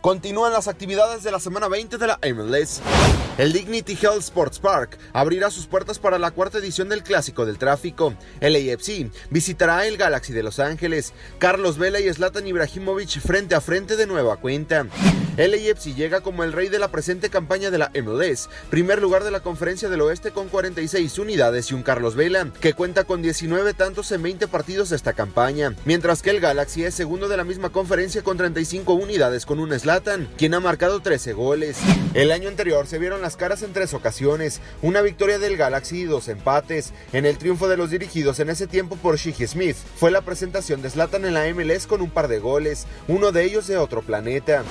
Continúan las actividades de la semana 20 de la MLS. El Dignity Health Sports Park abrirá sus puertas para la cuarta edición del Clásico del Tráfico. El AFC visitará el Galaxy de Los Ángeles. Carlos Vela y Zlatan Ibrahimovic frente a frente de nueva cuenta. El AFC llega como el rey de la presente campaña de la MLS, primer lugar de la Conferencia del Oeste con 46 unidades y un Carlos Vela, que cuenta con 19 tantos en 20 partidos de esta campaña, mientras que el Galaxy es segundo de la misma conferencia con 35 unidades con un Zlatan, quien ha marcado 13 goles. El año anterior se vieron las caras en tres ocasiones, una victoria del Galaxy y dos empates. En el triunfo de los dirigidos en ese tiempo por Shiggy Smith, fue la presentación de Zlatan en la MLS con un par de goles, uno de ellos de otro planeta.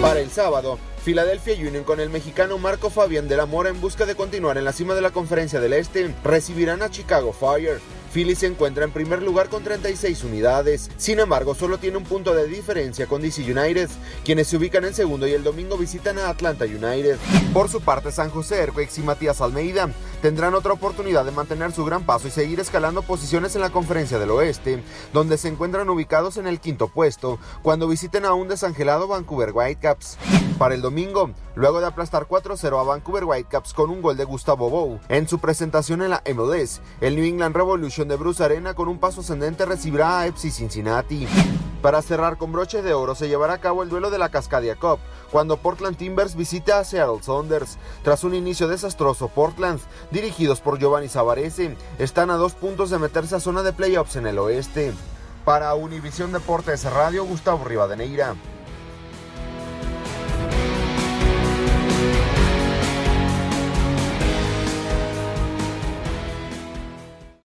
Para el sábado, Philadelphia Union con el mexicano Marco Fabián de la Mora en busca de continuar en la cima de la conferencia del Este recibirán a Chicago Fire. Philly se encuentra en primer lugar con 36 unidades. Sin embargo, solo tiene un punto de diferencia con DC United, quienes se ubican en segundo y el domingo visitan a Atlanta United. Por su parte, San José Earthquakes y Matías Almeida tendrán otra oportunidad de mantener su gran paso y seguir escalando posiciones en la conferencia del oeste, donde se encuentran ubicados en el quinto puesto, cuando visiten a un desangelado Vancouver Whitecaps. Para el domingo, luego de aplastar 4-0 a Vancouver Whitecaps con un gol de Gustavo Bou en su presentación en la MLS, el New England Revolution de Bruce Arena con un paso ascendente recibirá a FC Cincinnati. Para cerrar con broche de oro se llevará a cabo el duelo de la Cascadia Cup, cuando Portland Timbers visita a Seattle Saunders. Tras un inicio desastroso, Portland, dirigidos por Giovanni Savarese, están a dos puntos de meterse a zona de playoffs en el oeste. Para Univisión Deportes Radio, Gustavo Rivadeneira.